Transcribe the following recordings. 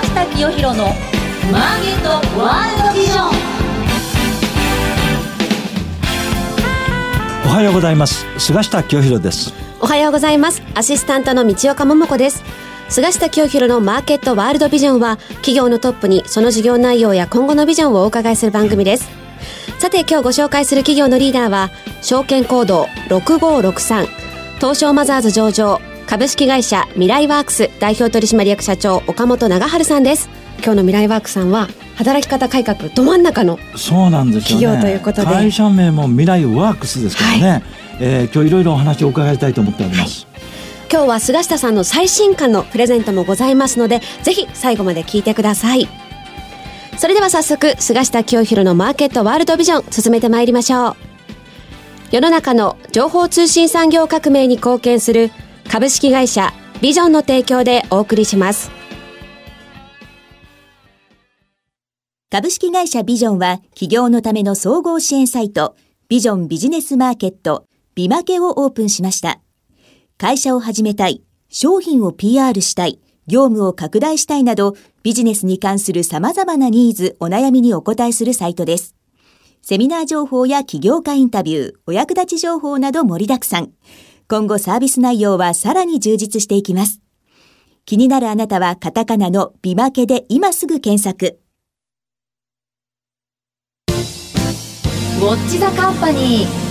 下清弘のマーケットワールドビジョン。おはようございます。菅下清弘です。おはようございます。アシスタントの道岡桃子です。菅下清弘のマーケットワールドビジョンは企業のトップにその事業内容や今後のビジョンをお伺いする番組です。さて今日ご紹介する企業のリーダーは証券コード6563東証マザーズ上場株式会社ミライワークス代表取締役社長岡本長春さんです。今日のミライワークさんは働き方改革ど真ん中のそうなんですよね。企業ということで。会社名も未来ワークスですからね、はい、えー、今日いろいろお話を伺いたいと思っております、はい。今日は菅下さんの最新刊のプレゼントもございますのでぜひ最後まで聞いてください。それでは早速菅下清弘のマーケットワールドビジョン進めてまいりましょう。世の中の情報通信産業革命に貢献する株式会社ビジョンの提供でお送りします株式会社ビジョンは企業のための総合支援サイトビジョンビジネスマーケットビマケをオープンしました会社を始めたい商品を PR したい業務を拡大したいなどビジネスに関する様々なニーズ、お悩みにお答えするサイトです。セミナー情報や起業家インタビュー、お役立ち情報など盛りだくさん。今後サービス内容はさらに充実していきます。気になるあなたはカタカナのビマケで今すぐ検索。ウォッチザカンパニー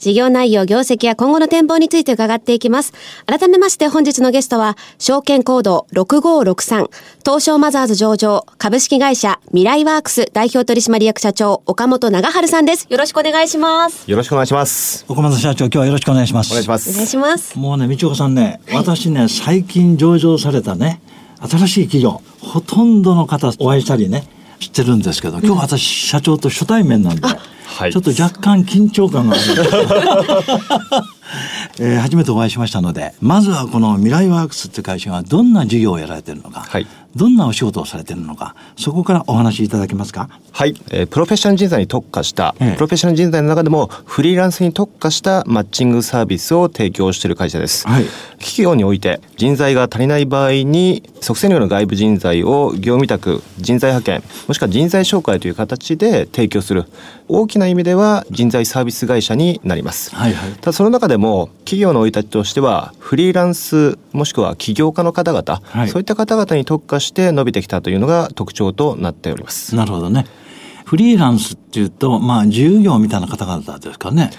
事業内容、業績や今後の展望について伺っていきます。改めまして本日のゲストは、証券コード6563、東証マザーズ上場、株式会社ミライワークス代表取締役社長、岡本長春さんです。よろしくお願いします。よろしくお願いします。岡本社長、今日はよろしくお願いします。お願いします。お願いします。もうね、道岡さんね、私ね、最近上場されたね、新しい企業、ほとんどの方お会いしたりね、知ってるんですけど、今日私社長と初対面なんで、はい、ちょっと若干緊張感がある。えー、初めてお会いしましたのでまずはこのミライワークスって会社がどんな事業をやられてるのか、はい、どんなお仕事をされてるのかそこからお話しいただけますか？はい、えー、プロフェッショナル人材に特化した、ええ、プロフェッショナル人材の中でもフリーランスに特化したマッチングサービスを提供している会社です、はい、企業において人材が足りない場合に即戦力の外部人材を業務委託人材派遣もしくは人材紹介という形で提供する大きな意味では人材サービス会社になります、はいはい、ただその中でも企業の生い立ちとしてはフリーランスもしくは起業家の方々、はい、そういった方々に特化して伸びてきたというのが特徴となっております。なるほどね。フリーランスっていうとまあ自由業みたいな方々ですかね。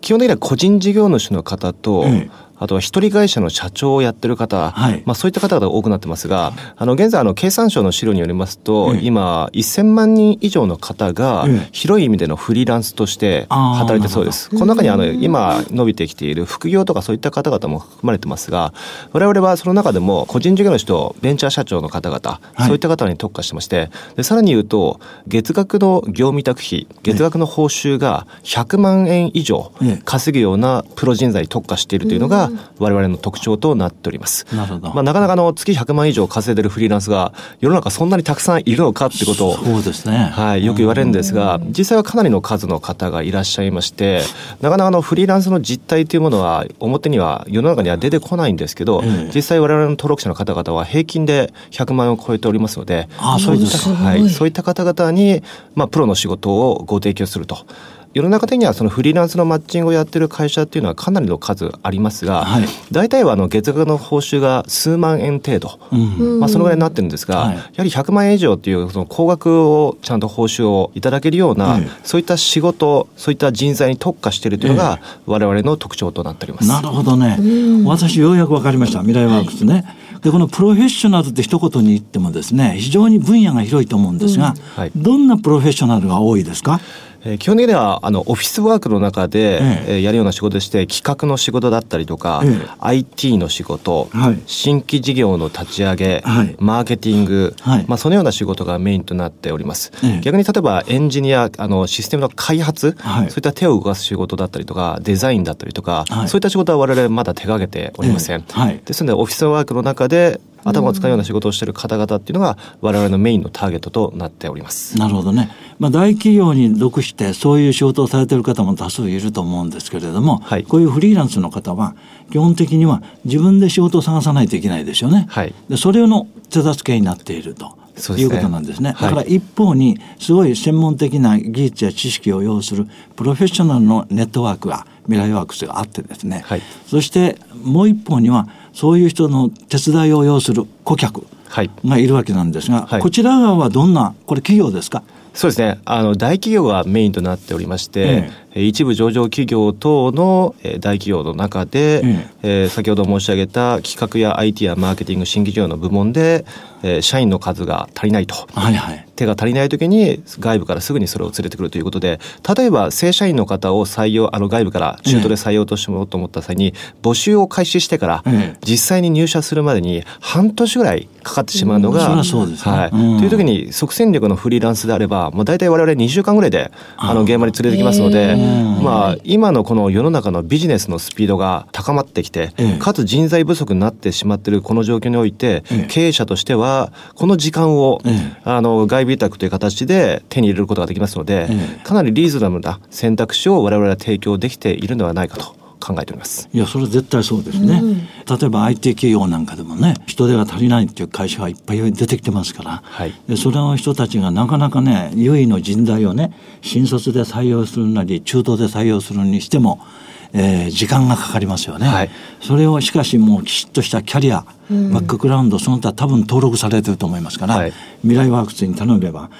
基本的には個人事業主の方と、ええあとは一人会社の社長をやってる方、はい、まあそういった方々が多くなってますが、あの現在あの経産省の資料によりますと、ええ、今1000万人以上の方が広い意味でのフリーランスとして働いてそうです。この中にあの今伸びてきている副業とかそういった方々も含まれてますが、我々はその中でも個人事業主とベンチャー社長の方々、はい、そういった方に特化してまして、でさらに言うと月額の業務委託費、月額の報酬が100万円以上稼ぐようなプロ人材に特化しているというのが、我々の特徴となっております。なるほど。まあ、なかなかの月100万以上稼いでるフリーランスが世の中そんなにたくさんいるのかってことを、そうですね。はい、よく言われるんですが、実際はかなりの数の方がいらっしゃいまして、なかなかのフリーランスの実態というものは表には世の中には出てこないんですけど、ええ、実際我々の登録者の方々は平均で100万円を超えておりますので、あそういった、はい、そういった方々に、まあ、プロの仕事をご提供すると。世の中的にはそのフリーランスのマッチングをやってる会社っていうのはかなりの数ありますが、はい、大体はあの月額の報酬が数万円程度、うん、まあ、そのぐらいになってるんですが、はい、やはり100万円以上っていうその高額をちゃんと報酬をいただけるような、そういった仕事そういった人材に特化しているというのが我々の特徴となっております。なるほどね、私ようやく分かりました。未来ワークスね。でこのプロフェッショナルって一言に言ってもですね非常に分野が広いと思うんですが、うん。はい、どんなプロフェッショナルが多いですか？えー、基本的にはあのオフィスワークの中で、ええ。やるような仕事でして企画の仕事だったりとか、ええ、IT の仕事、はい、新規事業の立ち上げ、はい、マーケティング、はい、まあ、そのような仕事がメインとなっております、え、逆に例えばエンジニアあのシステムの開発、そういった手を動かす仕事だったりとかデザインだったりとか、そういった仕事は我々まだ手がけておりません、ですのでオフィスワークの中で頭を使うような仕事をしている方々っていうのが我々のメインのターゲットとなっております。なるほどね。まあ大企業に属してそういう仕事をされている方も多数いると思うんですけれども、はい、こういうフリーランスの方は基本的には自分で仕事を探さないといけないですよね。はい、でそれの手助けになっていると。ね、いうことなんですね。だから一方にすごい専門的な技術や知識を要するプロフェッショナルのネットワークが未来ワークスがあってですね、はい、そしてもう一方にはそういう人の手伝いを要する顧客がいるわけなんですが、はい、こちら側はどんなこれ企業ですか？そうですね。あの大企業がメインとなっておりまして、ええ、一部上場企業等の大企業の中で、ええー、先ほど申し上げた企画や IT やマーケティング新規事業の部門で、えー、社員の数が足りないと、はいはい、手が足りない時に外部からすぐにそれを連れてくるということで例えば正社員の方を採用あの外部から中途で採用としてもらおうと思った際に、募集を開始してから、実際に入社するまでに半年ぐらいかかってしまうのが、うん、そうです、ね、はい、という時に即戦力のフリーランスであればもう大体我々2週間ぐらいであの現場に連れてきますので、まあ、今のこの世の中のビジネスのスピードが高まってきて、かつ人材不足になってしまっているこの状況において、経営者としてはこの時間を、あの外部委託という形で手に入れることができますので、かなりリーズナブルな選択肢を我々は提供できているのではないかと。考えております。いやそれは絶対そうですね、うん、例えば IT 企業なんかでもね人手が足りないっていう会社がいっぱい出てきてますから、はい、でそれの人たちがなかなかね優位の人材をね新卒で採用するなり中途で採用するにしてもえー、時間がかかりますよね、はい、それをしかしもうきちっとしたキャリア、バックグラウンドその他多分登録されてると思いますから、はい、未来ワークスに頼めば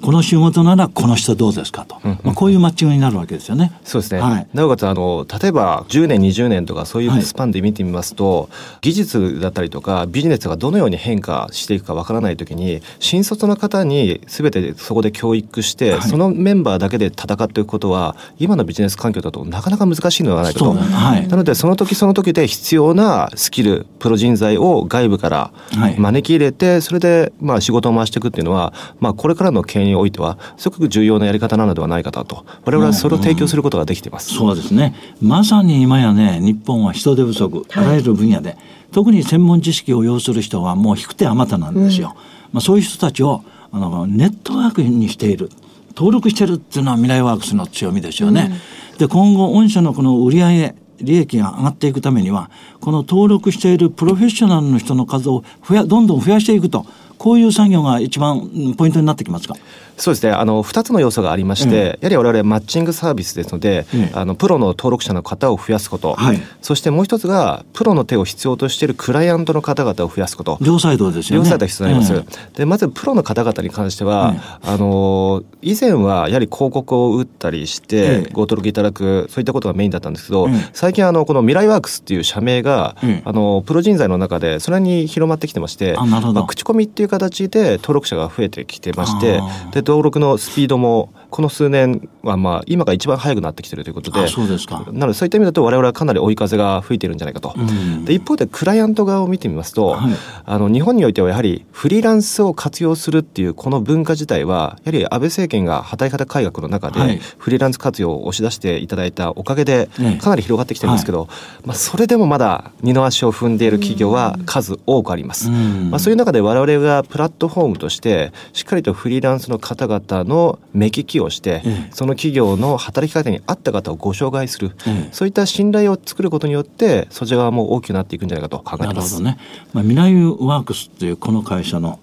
この仕事ならこの人どうですかと、まあ、こういうマッチングになるわけですよね。そうですね、はい、なおかつあの例えば10年20年とかそういうスパンで見てみますと、はい、技術だったりとかビジネスがどのように変化していくかわからない時に新卒の方に全てそこで教育して、はい、そのメンバーだけで戦っていくことは今のビジネス環境だとなかなか難しいのではないかと。はい、なのでその時その時で必要なスキルプロ人材を外部から招き入れて、それでまあ仕事を回していくっていうのは、まあ、これからの経営においてはすごく重要なやり方なのではないかと。我々はそれを提供することができています、うんうん、そうですね。まさに今やね日本は人手不足あらゆる分野で、はい、特に専門知識を要する人はもう低くてあまたなんですよ、うん、まあ、そういう人たちをあのネットワークにしている登録してるっていうのは未来ワークスの強みですよね、で今後御社のこの売上利益が上がっていくためにはこの登録しているプロフェッショナルの人の数を増やどんどん増やしていくとこういう作業が一番ポイントになってきますか？そうですね。あの2つの要素がありまして、うん、やはり我々マッチングサービスですので、うん、あのプロの登録者の方を増やすこと、はい、そしてもう一つがプロの手を必要としているクライアントの方々を増やすこと。両サイドですよね。両サイド必要になります、うん、でまずプロの方々に関しては、あの以前はやはり広告を打ったりしてご登録いただくそういったことがメインだったんですけど、最近あのこの未来ワークスっていう社名が、あのプロ人材の中でそれに広まってきてましてまあ、口コミっていう形で登録者が増えてきてましてで登録のスピードもこの数年はまあ今が一番早くなってきてるということでそうですか。なのでそういった意味だと我々はかなり追い風が吹いてるんじゃないかと、うん、で一方でクライアント側を見てみますと、はい、あの日本においてはやはりフリーランスを活用するっていうこの文化自体はやはり安倍政権が働き方改革の中でフリーランス活用を押し出していただいたおかげでかなり広がってきてるんですけど、はい、まあ、それでもまだ二の足を踏んでいる企業は数多くあります、うん、まあ、そういう中で我々がプラットフォームとしてしっかりとフリーランスの方々の目利きをして、その企業の働き方に合った方をご紹介する、そういった信頼を作ることによってそちら側も大きくなっていくんじゃないかと考えてます。なるほどね。まあ、未来ワークスというこの会社の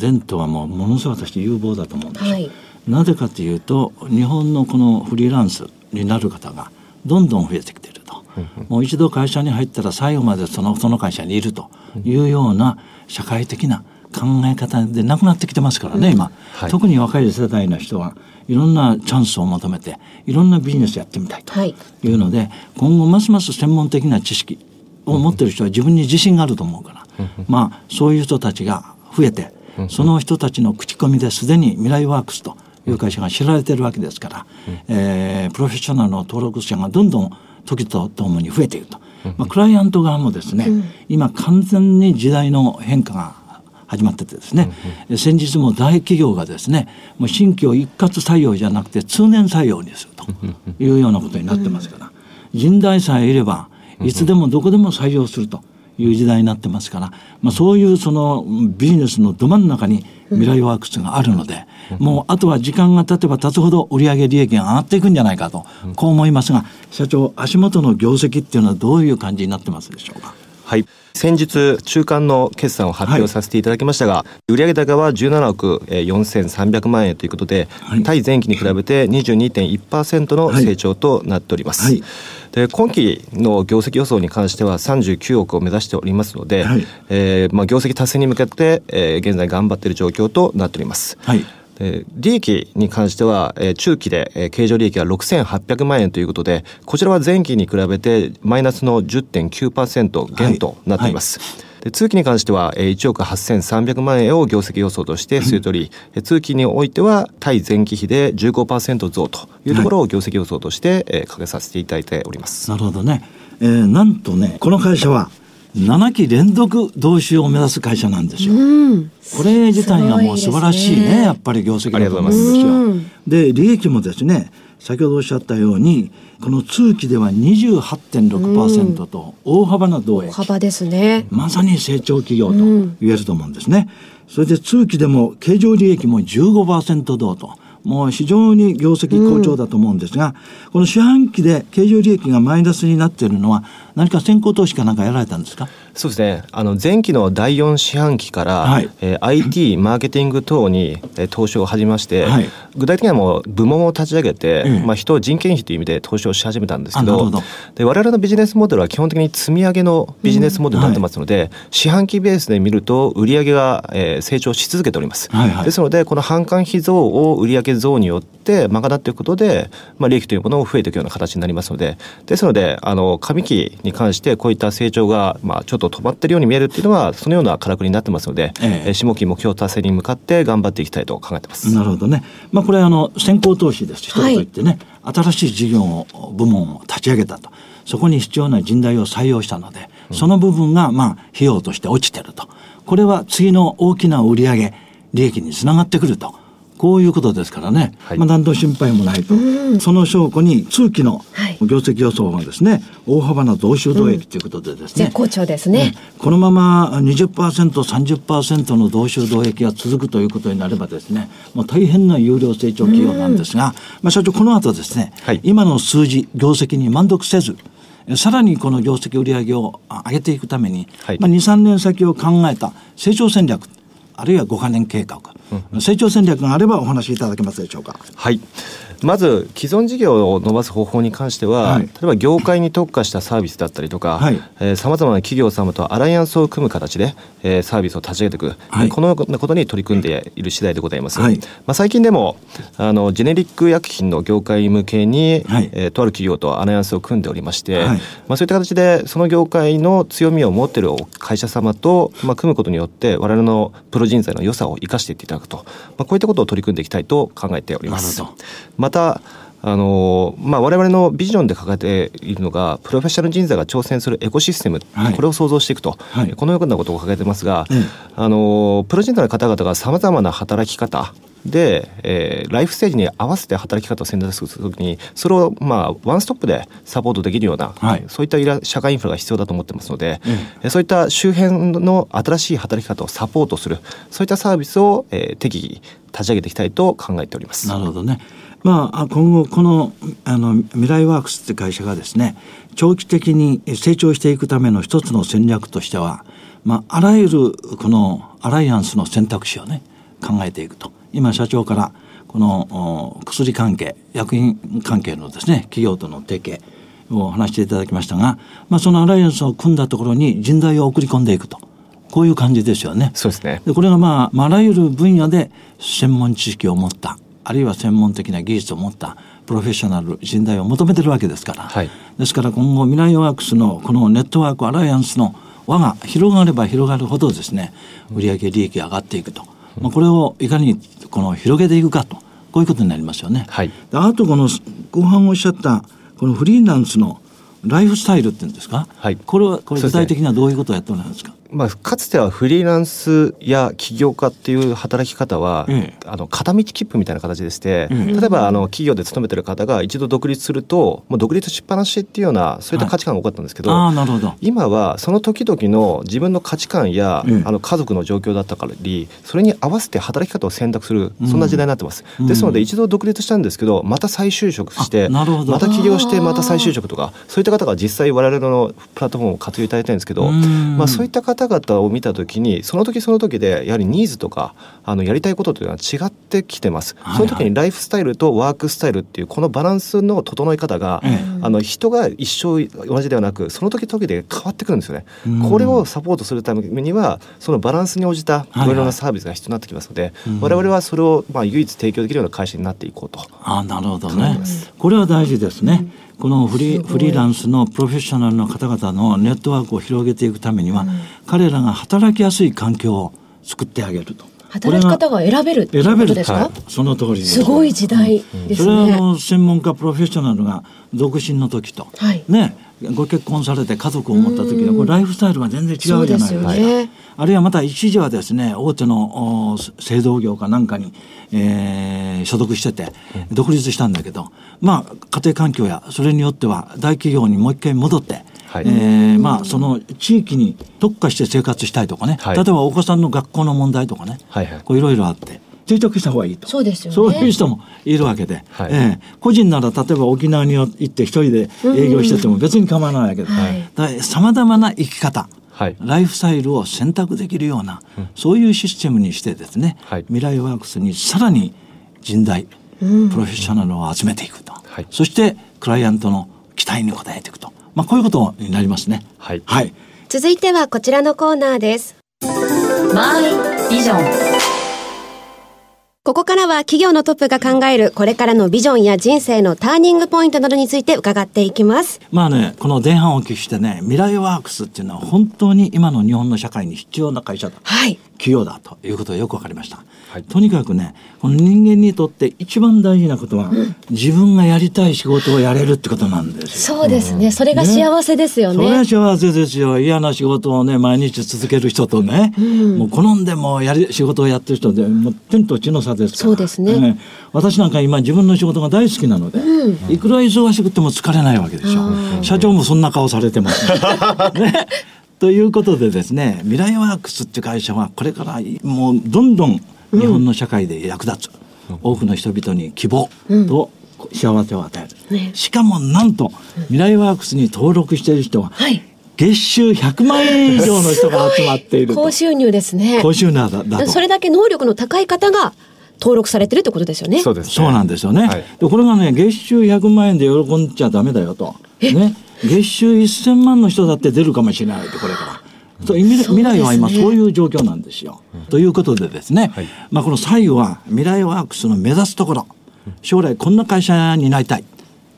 前途はもうものすごい私有望だと思うんです、はい、なぜかというと日本のこのフリーランスになる方がどんどん増えてきていると、もう一度会社に入ったら最後までそのその会社にいるというような社会的な考え方でなくなってきてますからね、今、はい、特に若い世代の人はいろんなチャンスを求めていろんなビジネスやってみたいとい。うので、はい、今後ますます専門的な知識を持ってる人は自分に自信があると思うから、まあそういう人たちが増えてその人たちの口コミですでに未来ワークスという会社が知られてるわけですから、えー、プロフェッショナルの登録者がどんどん時とともに増えていると。まあ、クライアント側もですね、今完全に時代の変化が始まっててですね、うんうん、先日も大企業がですねもう新規を一括採用じゃなくて通年採用にするというようなことになってますから、人材さえいればいつでもどこでも採用するという時代になってますから、まあ、そういうそのビジネスのど真ん中に未来ワークスがあるので、もうあとは時間が経てば経つほど売上利益が上がっていくんじゃないかと、こう思いますが、社長、足元の業績っていうのはどういう感じになってますでしょうか？はい。先日中間の決算を発表させていただきましたが、はい、売上高は17億4300万円ということで、はい、対前期に比べて22.1%の成長となっております、はい、で今期の業績予想に関しては39億を目指しておりますので、はい、えー、まあ、業績達成に向けて、えー、現在頑張っている状況となっております、はいえ利益に関しては、え中期で、え経常利益が6800万円ということで、こちらは前期に比べてマイナスの10.9%減となっています。はいはいで通期に関しては1億8300万円を業績予想として据え取り、うん、通期においては対前期比で15%増というところを業績予想としてかけさせていただいております。なるほどね。えー、なんとねこの会社は7期連続同州を目指す会社なんですよ。うん、これ自体がもう素晴らしいね、ねやっぱり業績だと思うんですよ。で、利益もですね、先ほどおっしゃったように、この通期では28.6%と大幅な増益。大幅ですね。まさに成長企業と言えると思うんですね。それで通期でも経常利益も15%増と。もう非常に業績好調だと思うんですが、うん、この四半期で経常利益がマイナスになっているのは、何か先行投資かなんかやられたんですか？そうですね。あの前期の第4四半期から、はい、えー、IT マーケティング等に、えー、投資を始めまして、はい、具体的にはもう部門を立ち上げて、うん、まあ、人人件費という意味で投資をし始めたんですけどで我々のビジネスモデルは基本的に積み上げのビジネスモデルになってますので、うんはい、四半期ベースで見ると売上が、えー、成長し続けております、はいはい、ですのでこの販管費増を売上増によって賄っていくことで、まあ、利益というものも増えていくような形になりますのでですのであの上期に関してこういった成長が、まあ、ちょっと止まってるように見えるっていうのはそのようなからくりになってますので、ええ、下期目標達成に向かって頑張っていきたいと考えてます。なるほどね。まあ、これあの先行投資です一言言ってね、はい、新しい事業を部門を立ち上げたと。そこに必要な人材を採用したので、その部分がまあ費用として落ちてると。これは次の大きな売上利益につながってくると。こういうことですからね、はい、まあ何の心配もないと、その証拠に通期の業績予想がですね、大幅な増収増益ということでですね、絶好調ですね、このまま 20%30% の増収増益が続くということになればですねもう大変な有料成長企業なんですが、まあ、社長この後ですね、はい、今の数字業績に満足せずさらにこの業績売上を上げていくために、はい、まあ、2、3年先を考えた成長戦略、あるいは5か年計画、うん、成長戦略があればお話しいただけますでしょうか？はい。まず既存事業を伸ばす方法に関しては、はい、例えば業界に特化したサービスだったりとかさまざまな企業様とアライアンスを組む形で、えー、サービスを立ち上げていく、はい、このようなことに取り組んでいる次第でございます。はい、まあ、最近でもあのジェネリック薬品の業界向けに、はい、えー、とある企業とアライアンスを組んでおりまして、まあ、そういった形でその業界の強みを持っている会社様と、まあ、組むことによって我々のプロ人材の良さを生かしていっていただくと、まあ、こういったことを取り組んでいきたいと考えております。またあのまあ、我々のビジョンで掲げているのがプロフェッショナル人材が挑戦するエコシステム、はい、これを創造していくと、はい、このようなことを掲げてますが、うん、あのプロ人材の方々がさまざまな働き方で、えー、ライフステージに合わせて働き方を選択するときにそれを、まあ、ワンストップでサポートできるような、はい、そういった社会インフラが必要だと思ってますので、うん、そういった周辺の新しい働き方をサポートするそういったサービスを、えー、適宜立ち上げていきたいと考えております。なるほどねまあ、今後このあの未来ワークスって会社がですね長期的に成長していくための一つの戦略としては、まあ、あらゆるこのアライアンスの選択肢をね考えていくと今社長からこの薬関係薬品関係のですね企業との提携を話していただきましたが、まあ、そのアライアンスを組んだところに人材を送り込んでいくと。こういう感じですよね。そうですね。でこれがまあ、あらゆる分野で専門知識を持ったあるいは専門的な技術を持ったプロフェッショナル人材を求めてるわけですから、はい、ですから今後未来ワークスのこのネットワークアライアンスの輪が広がれば広がるほどですね売上利益が上がっていくと、まあ、これをいかにこの広げていくかと。こういうことになりますよね。はい、あとこの後半おっしゃったこのフリーランスのライフスタイルっていうんですか、はい、これはこれ具体的にはどういうことをやっておられますか？まあ、かつてはフリーランスや起業家っていう働き方は、うん、あの片道切符みたいな形でして、うん、例えばあの企業で勤めてる方が一度独立するともう独立しっぱなしっていうようなそういった価値観が多かったんですけどはい、あなるほど。今はその時々の自分の価値観や、うん、あの家族の状況だったからりそれに合わせて働き方を選択するそんな時代になってます。ですので一度独立したんですけどまた再就職してまた起業してまた再就職とかそういった方が実際我々のプラットフォームを活用いただいたいんですけど、まあ、そういった方々を見た時にその時その時でやはりニーズとかあのやりたいことというのは違ってきてます。その時にライフスタイルとワークスタイルっていうこのバランスの整え方が、あの人が一生同じではなくその時々で変わってくるんですよね。これをサポートするためにはそのバランスに応じたいろいろなサービスが必要になってきますので、我々はそれをまあ唯一提供できるような会社になっていこうと。あなるほどね。これは大事ですね、このフリフリーランスのプロフェッショナルの方々のネットワークを広げていくためには、うん、彼らが働きやすい環境を作ってあげると。働き方が選べる選べるですか、はい、その通りす。ごい時代ですね、それはあの専門家プロフェッショナルが独身の時と、はい、ねご結婚されて家族を持った時のこれライフスタイルが全然違うじゃないですか。ね、あるいはまた一時はですね大手の製造業かなんかに、えー、所属してて独立したんだけど、まあ家庭環境やそれによっては大企業にもう一回戻って。はい、えー、まあその地域に特化して生活したいとかね、はい、例えばお子さんの学校の問題とかね、はいはい、こういろいろあって。定着した方がいいと。そうですよ、ね、そういう人もいるわけで、はい、えー、個人なら例えば沖縄に行って一人で営業してても別に構わないわけで。さまざまな生き方。はい、ライフスタイルを選択できるような、うん、そういうシステムにしてですね、はい、未来ワークスにさらに人材、うん、プロフェッショナルを集めていくと、はい、そしてクライアントの期待に応えていくと、まあ、こういうことになりますね。はい、はい、続いてはこちらのコーナーです。マイビジョンここからは企業のトップが考えるこれからのビジョンや人生のターニングポイントなどについて伺っていきます。まあね、この前半をお聞きしてね、未来ワークスっていうのは本当に今の日本の社会に必要な会社だ。はい。企業だということがよくわかりました。はい、とにかくねこの人間にとって一番大事なことは、うん、自分がやりたい仕事をやれるってことなんですそうですね、それが幸せですよね、ね、それは幸せですよ。嫌な仕事をね毎日続ける人とね、うん、もう好んでもやり仕事をやってる人でもう天と地の差ですから。そうですね、ね、私なんか今自分の仕事が大好きなので、うん、いくら忙しくても疲れないわけでしょ。社長もそんな顔されてます、ねということでですね未来ワークスっていう会社はこれからもうどんどん日本の社会で役立つ、うん、多くの人々に希望と幸せを与える、ね、しかもなんと未来ワークスに登録している人は、はい。月収100万円以上の人が集まっている 高収入ですね。高収入だだそれだけ能力の高い方が登録されてるってことですよね。そうです、ね、そうなんですよね、はい、でこれがね月収100万円で喜んじゃダメだよと。ね。月収1000万の人だって出るかもしれないとこれから。そう未来は今そういう状況なんですよ。ということでですね、はい、まあこの最後は未来ワークスの目指すところ。将来こんな会社になりたい。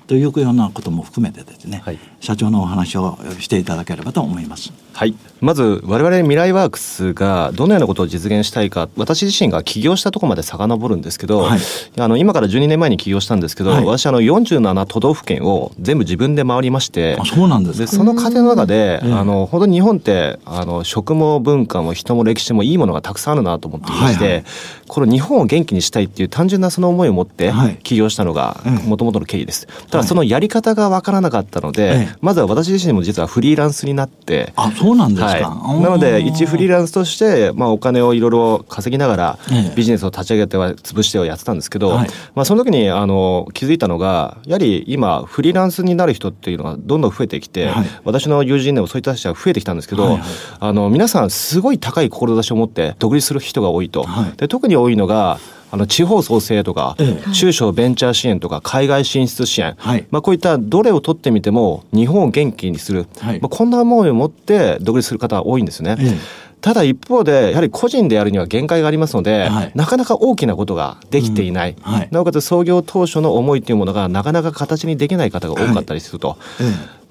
というようなことも含めてですね、はい、社長のお話をしていただければと思います。はい。まず我々未来ワークスがどのようなことを実現したいか、私自身が起業したところまで遡るんですけど、はい、あの今から12年前に起業したんですけど、はい、私あの47都道府県を全部自分で回りまして、あそうなんですでその過程の中で、あの本当に日本ってあの食も文化も人も歴史もいいものがたくさんあるなと思っていまして、はいはい、この日本を元気にしたいっていう単純なその思いを持って起業したのがもともとの経緯です。ただそのやり方が分からなかったので、まずは私自身も実はフリーランスになって、あそうなんですか、はい、なので一フリーランスとして、まあ、お金をいろいろ稼ぎながらビジネスを立ち上げては潰してはやってたんですけど、はい、まあ、その時にあの気づいたのがやはり今フリーランスになる人っていうのがどんどん増えてきて、はい、私の友人でもそういった人が増えてきたんですけど、はいはい、あの皆さんすごい高い志を持って独立する人が多いと。で特に多いのがあの地方創生とか、ええ、中小ベンチャー支援とか海外進出支援、はい、まあ、こういったどれを取ってみても日本を元気にする、はい、まあ、こんな思いを持って独立する方が多いんですね。えただ一方でやはり個人でやるには限界がありますので、はい、なかなか大きなことができていない、うんはい、なおかつ創業当初の思いというものがなかなか形にできない方が多かったりすると。はい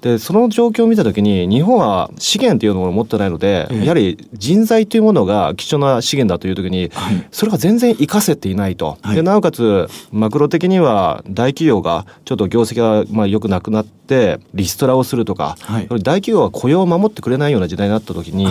でその状況を見た時に日本は資源というのを持ってないので、やはり人材というものが貴重な資源だという時に、それが全然活かせていないと、でなおかつマクロ的には大企業がちょっと業績がまあ良くなくなってリストラをするとか、大企業は雇用を守ってくれないような時代になった時に、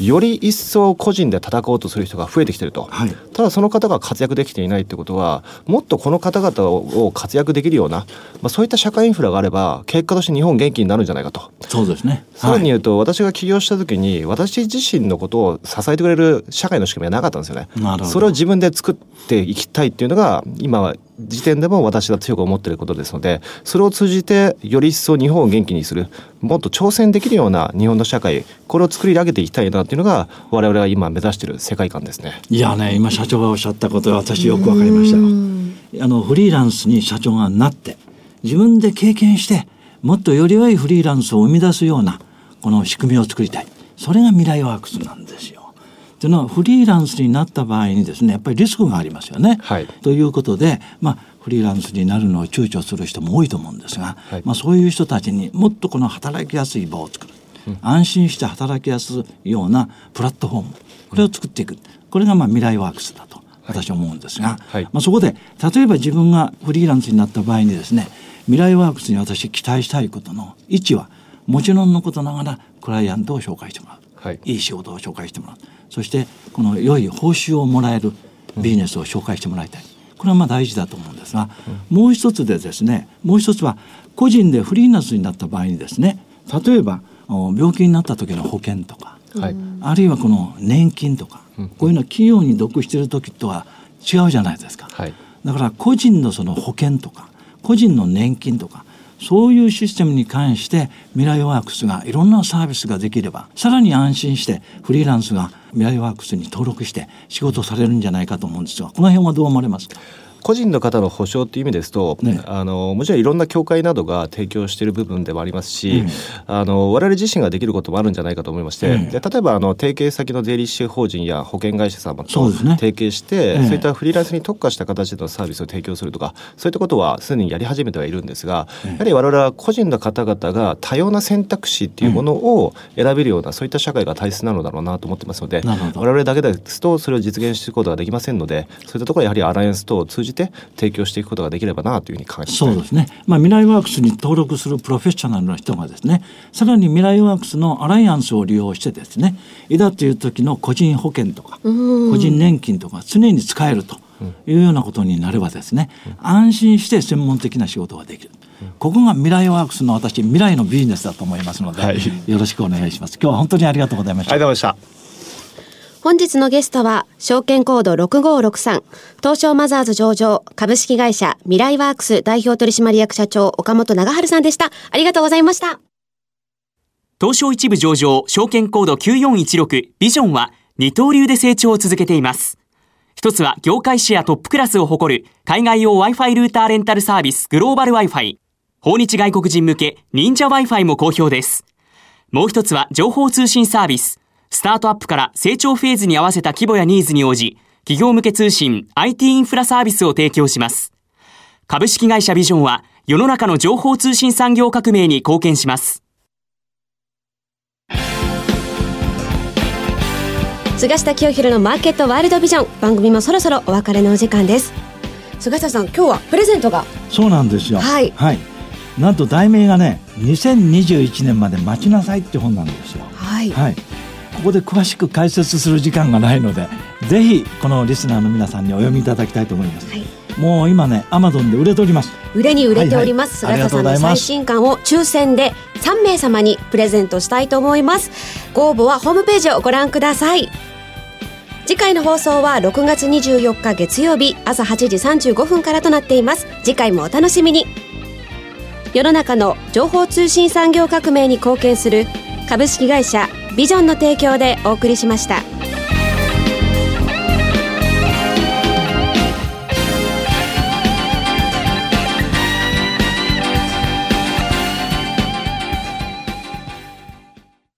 より一層個人で戦おうとする人が増えてきてると、はい、ただその方が活躍できていないってことはもっとこの方々を活躍できるような、まあ、そういった社会インフラがあれば結果として日本元気になるんじゃないかと。そうですね。さらに言うと、私が起業した時に私自身のことを支えてくれる社会の仕組みはなかったんですよね。それを自分で作っていきたいっていうのが今は時点でも私は強く思っていることですのでそれを通じてより一層日本を元気にするもっと挑戦できるような日本の社会これを作り上げていきたいなっていうのが我々が今目指している世界観ですね。いやね今社長がおっしゃったことは私よくわかりました。あのフリーランスに社長がなって自分で経験してもっとより良いフリーランスを生み出すようなこの仕組みを作りたい。それが未来ワークスなんですよ。というのはフリーランスになった場合にですねやっぱりリスクがありますよね。はい、ということで、まあ、フリーランスになるのを躊躇する人も多いと思うんですが、はい、まあ、そういう人たちにもっとこの働きやすい場を作る、うん、安心して働きやすいようなプラットフォーム。これを作っていくこれがまあ未来ワークスだと私は思うんですが、はい、まあ、そこで例えば自分がフリーランスになった場合にですね未来ワークスに私期待したいことの位置はもちろんのことながらクライアントを紹介してもらう、はい、いい仕事を紹介してもらう。そしてこの良い報酬をもらえるビジネスを紹介してもらいたい。これはまあ大事だと思うんですが、もう一つでですねもう一つは個人でフリーランスになった場合にですね例えば病気になった時の保険とか、はい、あるいはこの年金とか、こういうのは企業に属している時とは違うじゃないですか、はい、だから個人のその保険とか個人の年金とかそういうシステムに関して未来ワークスがいろんなサービスができればさらに安心してフリーランスが未来ワークスに登録して仕事されるんじゃないかと思うんですがこの辺はどう思われますか？個人の方の保証という意味ですと、ね、あのもちろんいろんな協会などが提供している部分でもありますし、うん、あの我々自身ができることもあるんじゃないかと思いまして、うん、で例えばあの提携先の税理士法人や保険会社様と提携して、ね、そういったフリーランスに特化した形でのサービスを提供するとかそういったことはすでにやり始めてはいるんですが、やはり我々は個人の方々が多様な選択肢っていうものを選べるような、そういった社会が大切なのだろうなと思ってますので我々だけですとそれを実現していくことができませんのでそういったところはやはりアライアンス等を通じて提供していくことができればなというふうに考えてそうですね、まあ、未来ワークスに登録するプロフェッショナルな人がですねさらに未来ワークスのアライアンスを利用してですねいざという時の個人保険とか個人年金とか常に使えるというようなことになればですね、安心して専門的な仕事ができる。ここが未来ワークスの私未来のビジネスだと思いますので、はい、よろしくお願いします。今日は本当にありがとうございました。ありがとうございました。本日のゲストは、証券コード6563、東証マザーズ上場、株式会社ミライワークス代表取締役社長、岡本長春さんでした。ありがとうございました。東証一部上場、証券コード9416、ビジョンは、二刀流で成長を続けています。一つは、業界シェアトップクラスを誇る、海外用 Wi-Fi ルーターレンタルサービス、グローバル Wi-Fi。訪日外国人向け、忍者 Wi-Fi も好評です。もう一つは、情報通信サービス、スタートアップから成長フェーズに合わせた規模やニーズに応じ、企業向け通信 IT インフラサービスを提供します。株式会社ビジョンは世の中の情報通信産業革命に貢献します。菅下清弘のマーケットワールドビジョン。番組もそろそろお別れのお時間です。菅下さん今日はプレゼントが。そうなんですよ。はい、はい、なんと題名がね2021年まで待ちなさいって本なんですよ。はい、はいここで詳しく解説する時間がないのでぜひこのリスナーの皆さんにお読みいただきたいと思います、はい、もう今ねアマゾンで売れております。売れに売れております、はいはい、菅田さんの最新刊を抽選で3名様にプレゼントしたいと思います。ご応募はホームページをご覧ください。次回の放送は6月24日月曜日朝8時35分からとなっています。次回もお楽しみに。世の中の情報通信産業革命に貢献する株式会社ビジョンの提供でお送りしました。